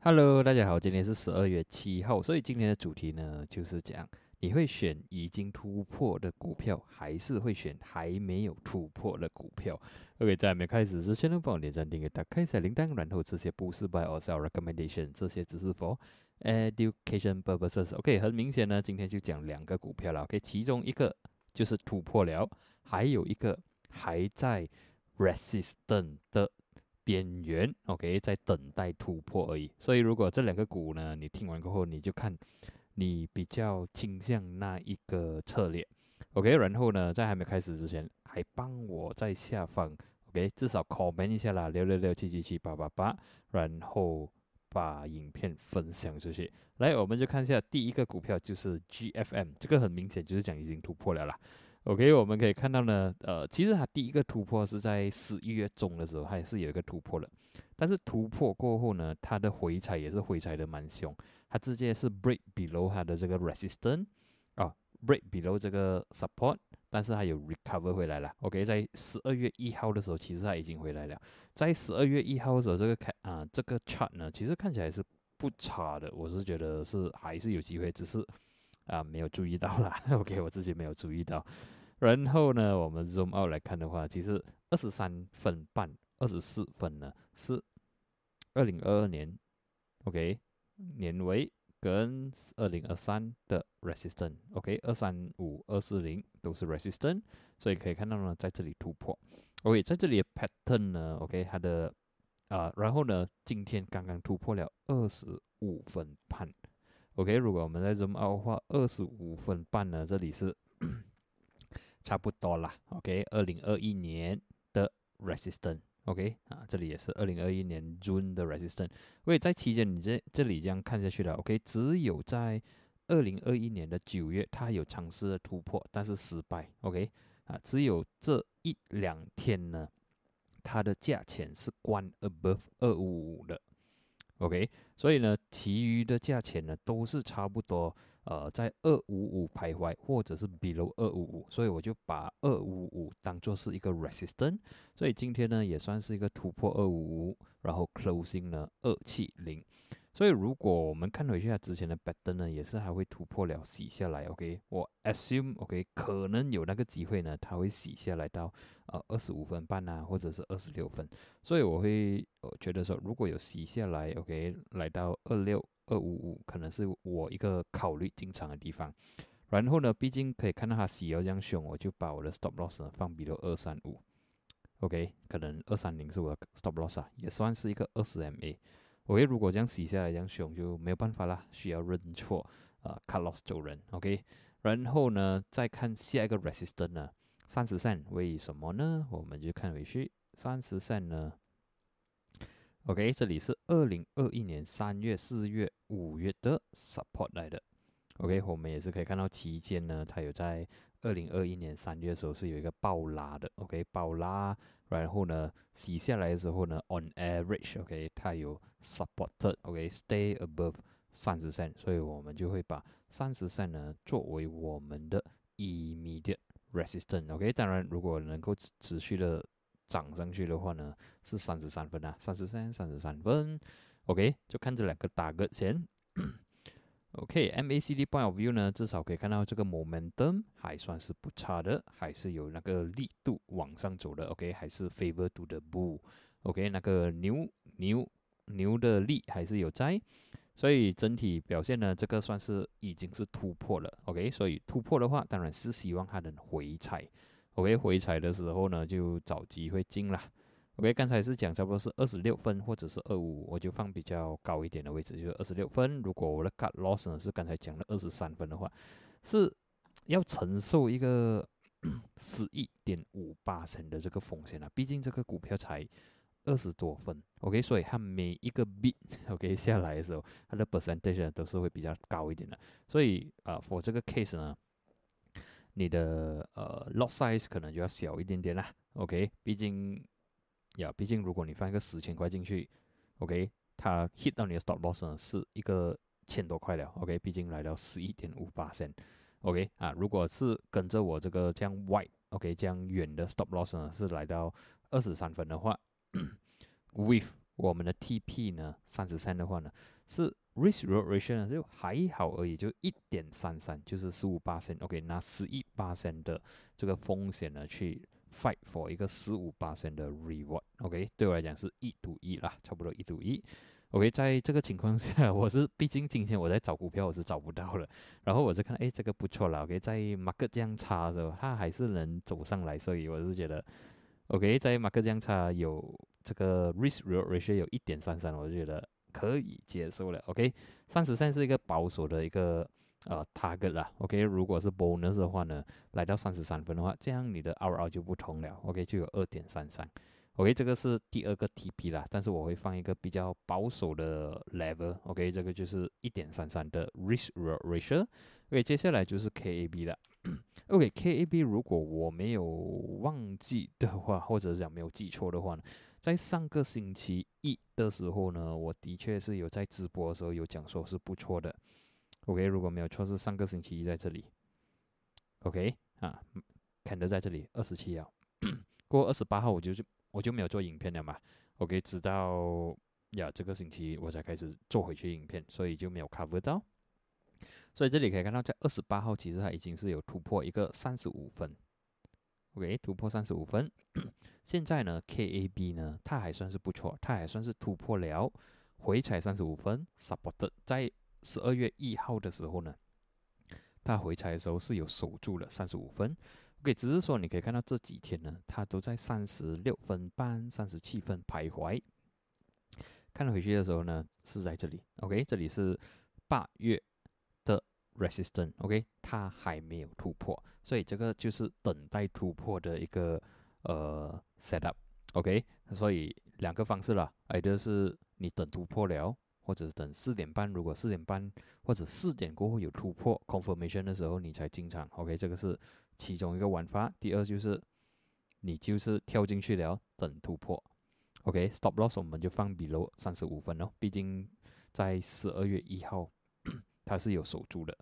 Hello，大家好，今天是十二月七号，所以今天的主题呢，就是讲你会选已经突破的股票，还是会选还没有突破的股票？OK，在没开始之前呢，帮我点赞、订阅、打开小铃铛，然后这些不是 buy or sell recommendation，这些只是 for education purposes。OK，很明显呢，今天就讲两个股票了。OK，其中一个就是突破了，还有一个还在 resistant 的。边缘，OK，在等待突破而已。所以，如果这两个股呢，你听完过后，你就看你比较倾向那一个策略，OK。然后呢，在还没开始之前，还帮我在下方，OK，至少 comment 一下啦，六六六七七七八八八，然后把影片分享出去。来，我们就看一下第一个股票，就是 GFM，这个很明显就是讲已经突破了啦。OK，我们可以看到呢，呃，其实它第一个突破是在十一月中的时候，它也是有一个突破了。但是突破过后呢，它的回踩也是回踩的蛮凶，它直接是 break below 它的这个 resistance 啊，break below 这个 support，但是它有 recover 回来了。OK，在十二月一号的时候，其实它已经回来了。在十二月一号的时候，这个看啊，这个 chart 呢，其实看起来是不差的，我是觉得是还是有机会，只是。啊，没有注意到啦。OK，我自己没有注意到。然后呢，我们 zoom out 来看的话，其实二十三分半、二十四分呢是二零二二年 OK 年尾跟二零二三的 resistance。OK，二三五、二四零都是 resistance，所以可以看到呢，在这里突破。OK，在这里的 pattern 呢，OK 它的啊，然后呢，今天刚刚突破了二十五分。OK，如果我们在 zoom out 的话，二十五分半呢，这里是 差不多啦。OK，二零二一年的 resistance。OK，啊，这里也是二零二一年 June 的 resistance。因为在期间你这这里这样看下去了，OK，只有在二零二一年的九月，它有尝试的突破，但是失败。OK，啊，只有这一两天呢，它的价钱是关 above 二五五的。OK，所以呢，其余的价钱呢都是差不多，呃，在二五五徘徊，或者是 below 二五五，所以我就把二五五当做是一个 resistance，所以今天呢也算是一个突破二五五，然后 closing 呢二七零。所以，如果我们看回去，它之前的 pattern 呢，也是还会突破了洗下来。OK，我 assume OK 可能有那个机会呢，它会洗下来到呃二十五分半啊，或者是二十六分。所以我会我觉得说，如果有洗下来，OK 来到二六二五五，可能是我一个考虑进场的地方。然后呢，毕竟可以看到它洗要这样凶，我就把我的 stop loss 呢放比如二三五。OK，可能二三零是我的 stop loss 啊，也算是一个二十 MA。OK，如果这样洗下来杨雄就没有办法啦，需要认错啊，cut loss 走人。OK，然后呢，再看下一个 resistance 呢，三十线，为什么呢？我们就看回去，三十线呢，OK，这里是二零二一年三月、四月、五月的 support 来的。OK，我们也是可以看到期间呢，它有在二零二一年三月的时候是有一个暴拉的。OK，暴拉。然后呢，洗下来的时候呢，on average，OK，它有 supported，OK，stay above 三十线，所以我们就会把三十线呢作为我们的 immediate resistance，OK，当然如果能够持续的涨上去的话呢，是三十三分啊，三十三，三十三分，OK，就看这两个打个先。OK，MACD point of view 呢，至少可以看到这个 momentum 还算是不差的，还是有那个力度往上走的。OK，还是 favor to the bull。OK，那个牛牛牛的力还是有在，所以整体表现呢，这个算是已经是突破了。OK，所以突破的话，当然是希望它能回踩。OK，回踩的时候呢，就找机会进啦。OK，刚才是讲差不多是二十六分或者是二五，我就放比较高一点的位置，就是二十六分。如果我的 cut loss 呢是刚才讲的二十三分的话，是要承受一个 十一点五八成的这个风险啊。毕竟这个股票才二十多分，OK，所以它每一个 bit OK 下来的时候，它的 percentage 都是会比较高一点的。所以啊，for 这个 case 呢，你的呃 loss size 可能就要小一点点啦。OK，毕竟。呀，毕竟如果你放一个十千块进去，OK，它 hit 到你的 stop loss 呢是一个千多块了，OK，毕竟来到十一点五八仙，OK 啊，如果是跟着我这个这样 wide，OK，这样远的 stop loss 呢是来到二十三分的话，with 我们的 TP 呢，三十三的话呢，是 risk reward ratio 就还好而已，就一点三三，就是十五八仙，OK，拿十一八仙的这个风险呢去 fight for 一个十五八千的 reward，OK，对我来讲是一赌一啦，差不多一赌一。OK，在这个情况下，我是毕竟今天我在找股票，我是找不到了。然后我是看，哎，这个不错了。OK，在马克这样差的时候，它还是能走上来，所以我是觉得，OK，在马克这样差有这个 risk ratio 有一点三三，我就觉得可以接受了。OK，三十三是一个保守的一个呃 target 啦。OK，如果是 bonus 的话呢，来到三十三分的话，这样你的 RR 就不同了。OK，就有二点三三。OK，这个是第二个 TP 啦，但是我会放一个比较保守的 level。OK，这个就是一点三三的 risk ratio。OK，接下来就是 KAB 了。OK，KAB 如果我没有忘记的话，或者是讲没有记错的话呢，在上个星期一的时候呢，我的确是有在直播的时候有讲说是不错的。OK，如果没有错是上个星期一在这里。OK，啊，肯德在这里二十七号，过二十八号我就就。我就没有做影片了嘛，OK，直到呀这个星期我才开始做回去影片，所以就没有 cover 到。所以这里可以看到，在二十八号其实它已经是有突破一个三十五分，OK，突破三十五分。现在呢，KAB 呢，它还算是不错，它还算是突破了回踩三十五分，support 在十二月一号的时候呢，它回踩的时候是有守住了三十五分。OK，只是说你可以看到这几天呢，它都在三十六分半、三十七分徘徊。看回去的时候呢，是在这里。OK，这里是八月的 resistance。OK，它还没有突破，所以这个就是等待突破的一个呃 setup。OK，所以两个方式啦，一个是你等突破了，或者等四点半，如果四点半或者四点过后有突破 confirmation 的时候，你才进场。OK，这个是。其中一个玩法，第二就是你就是跳进去了，等突破。OK，stop loss 我们就放 below 三十五分哦，毕竟在十二月一号它是有守住的。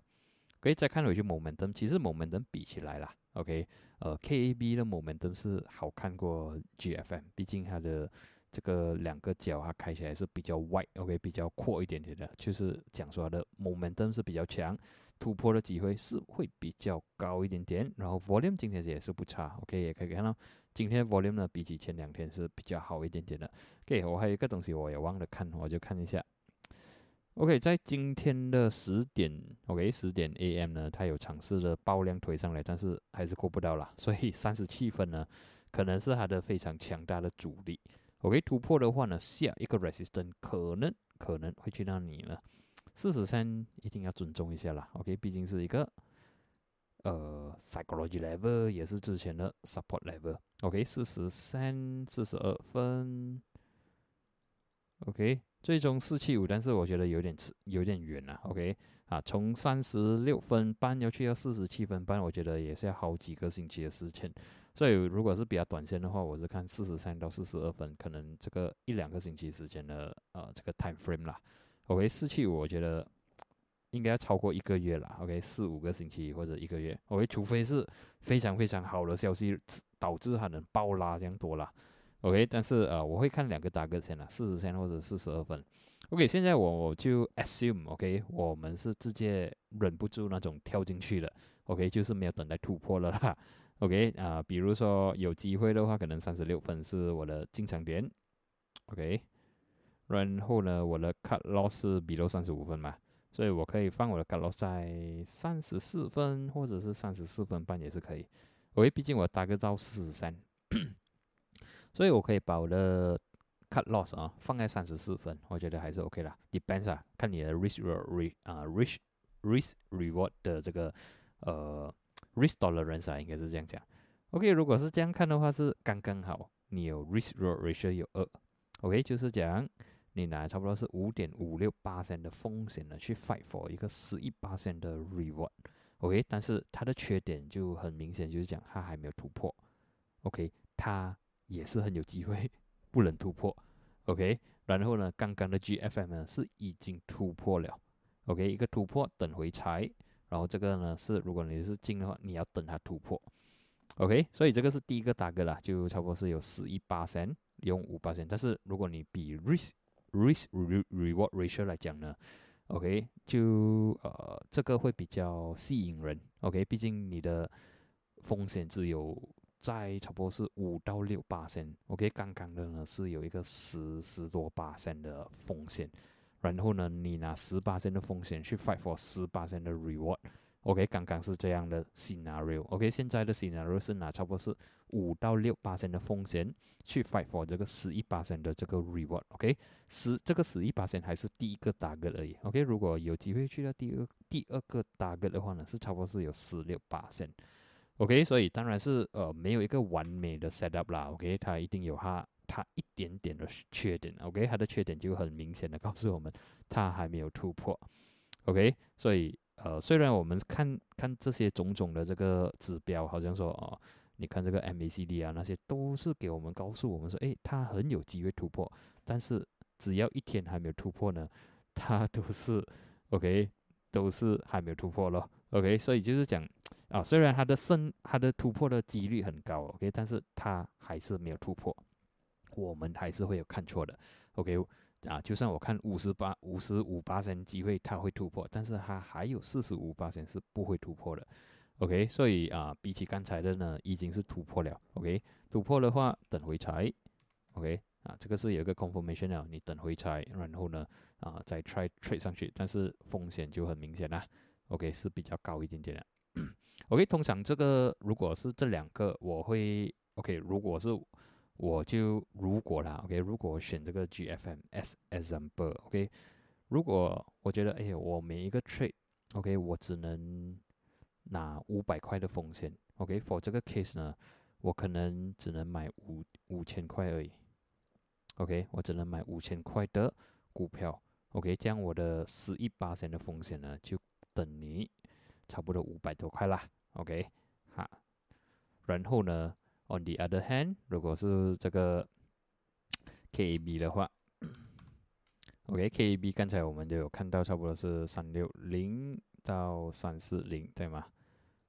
可以再看回去 momentum，其实 momentum 比起来啦，OK，呃，KAB 的 momentum 是好看过 GFM，毕竟它的这个两个角它开起来是比较 wide，OK，比较阔一点点的，就是讲说它的 momentum 是比较强。突破的机会是会比较高一点点，然后 volume 今天也是不差，OK，也可以看到今天 volume 呢比起前两天是比较好一点点的。OK，我还有一个东西我也忘了看，我就看一下。OK，在今天的十点，OK，十点 AM 呢，它有尝试的爆量推上来，但是还是过不到了，所以三十七分呢，可能是它的非常强大的阻力。OK，突破的话呢，下一个 resistance 可能可能会去到你了。四十三一定要尊重一下啦，OK，毕竟是一个呃 psychology level，也是之前的 support level，OK，四十三四十二分，OK，最终四七五，但是我觉得有点迟，有点远了，OK，啊，从三十六分半要去到四十七分半，我觉得也是要好几个星期的时间，所以如果是比较短线的话，我是看四十三到四十二分，可能这个一两个星期时间的呃这个 time frame 啦。OK，四七五我觉得应该要超过一个月了。OK，四五个星期或者一个月。OK，除非是非常非常好的消息导致它能爆拉这样多啦。OK，但是呃，我会看两个大个线了，四十三或者四十二分。OK，现在我我就 assume，OK，我们是直接忍不住那种跳进去了。OK，就是没有等待突破了啦。OK，啊，比如说有机会的话，可能三十六分是我的进场点。OK。然后呢，我的 cut loss 是比 w 三十五分嘛，所以我可以放我的 cut loss 在三十四分或者是三十四分半也是可以。因为毕竟我大概到四十三，所以我可以把我的 cut loss 啊放在三十四分，我觉得还是 OK 啦。Depends 啊，看你的 risk re 啊 risk risk reward 的这个呃 risk tolerance 啊，应该是这样讲。OK，如果是这样看的话，是刚刚好，你有 risk reward ratio 有二，OK，就是讲。你拿差不多是五点五六八千的风险呢，去 fight for 一个十一八千的 reward，OK，但是它的缺点就很明显，就是讲它还没有突破，OK，它也是很有机会不能突破，OK，然后呢，刚刚的 GFM 呢是已经突破了，OK，一个突破等回踩，然后这个呢是如果你是进的话，你要等它突破，OK，所以这个是第一个大哥啦，就差不多是有十一八千。用五八千，但是如果你比 risk risk reward ratio 来讲呢，OK，就呃这个会比较吸引人，OK，毕竟你的风险只有在差不多是五到六八线，OK，刚刚的呢是有一个十十多八线的风险，然后呢你拿十八线的风险去 fight for 十八线的 reward。OK，刚刚是这样的 scenario。OK，现在的 scenario 是拿差不多是五到六八线的风险去 fight for 这个十一八线的这个 reward。OK，十这个十一八线还是第一个 target 而已。OK，如果有机会去到第二第二个 target 的话呢，是差不多是有十六八线。OK，所以当然是呃没有一个完美的 setup 啦。OK，它一定有它它一点点的缺点。OK，它的缺点就很明显的告诉我们，它还没有突破。OK，所以。呃，虽然我们看看这些种种的这个指标，好像说哦，你看这个 MACD 啊，那些都是给我们告诉我们说，诶，它很有机会突破。但是只要一天还没有突破呢，它都是 OK，都是还没有突破咯。OK，所以就是讲啊，虽然它的胜，它的突破的几率很高，OK，但是它还是没有突破，我们还是会有看错的，OK。啊，就算我看五十八、五十五八线机会它会突破，但是它还有四十五八线是不会突破的。OK，所以啊，比起刚才的呢，已经是突破了。OK，突破的话等回踩。OK，啊，这个是有一个 confirmation 啊，你等回踩，然后呢，啊，再 try trade 上去，但是风险就很明显啦。OK，是比较高一点点的。OK，通常这个如果是这两个，我会 OK，如果是。我就如果啦，OK，如果选这个 GFM S example，OK，如果我觉得，哎，我每一个 trade，OK，我只能拿五百块的风险，OK，for 这个 case 呢，我可能只能买五五千块而已，OK，我只能买五千块的股票，OK，这样我的十一八千的风险呢，就等于差不多五百多块啦，OK，哈，然后呢？On the other hand，如果是这个 KAB 的话，OK，KAB 刚才我们就有看到，差不多是三六零到三四零，对吗？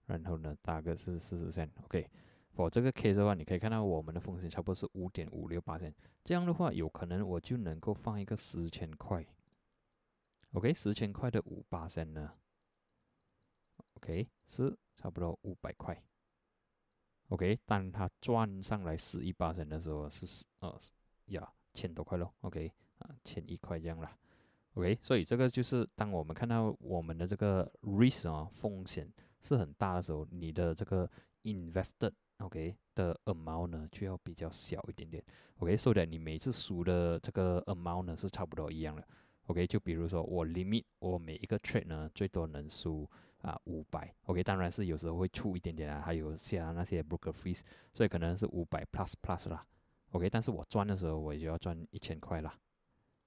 然后呢，大概是四十线，OK。我这个 case 的话，你可以看到我们的风险差不多是五点五六八线，这样的话，有可能我就能够放一个十千块，OK，十千块的五八线呢，OK，是差不多五百块。OK，当它赚上来十一八成的时候是呃呀千多块咯 OK 啊千一块这样啦。OK，所以这个就是当我们看到我们的这个 risk 啊风险是很大的时候，你的这个 invested OK 的 amount 呢就要比较小一点点。OK，所以你每次输的这个 amount 呢是差不多一样的。OK，就比如说我 limit 我每一个 trade 呢最多能输。啊，五百，OK，当然是有时候会出一点点啊，还有像那些 broker fees，所以可能是五百 plus plus 啦，OK，但是我赚的时候我就要赚一千块啦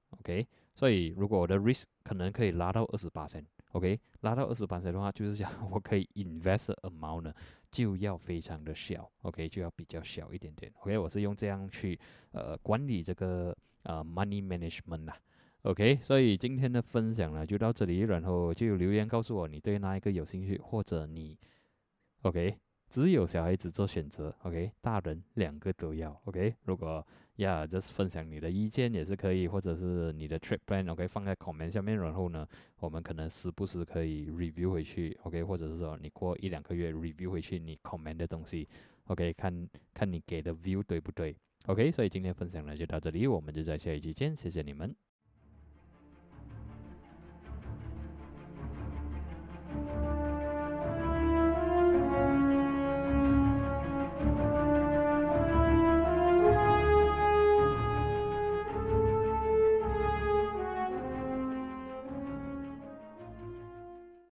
，OK，所以如果我的 risk 可能可以拉到二十八千，OK，拉到二十八千的话，就是讲我可以 invest amount 呢就要非常的小，OK，就要比较小一点点，OK，我是用这样去呃管理这个呃 money management 啦。OK，所以今天的分享呢就到这里，然后就留言告诉我你对哪一个有兴趣，或者你 OK，只有小孩子做选择，OK，大人两个都要，OK，如果呀就是分享你的意见也是可以，或者是你的 trip plan，OK，放在 comment 下面，然后呢，我们可能时不时可以 review 回去，OK，或者是说你过一两个月 review 回去你 comment 的东西，OK，看看你给的 view 对不对，OK，所以今天分享呢就到这里，我们就在下一期见，谢谢你们。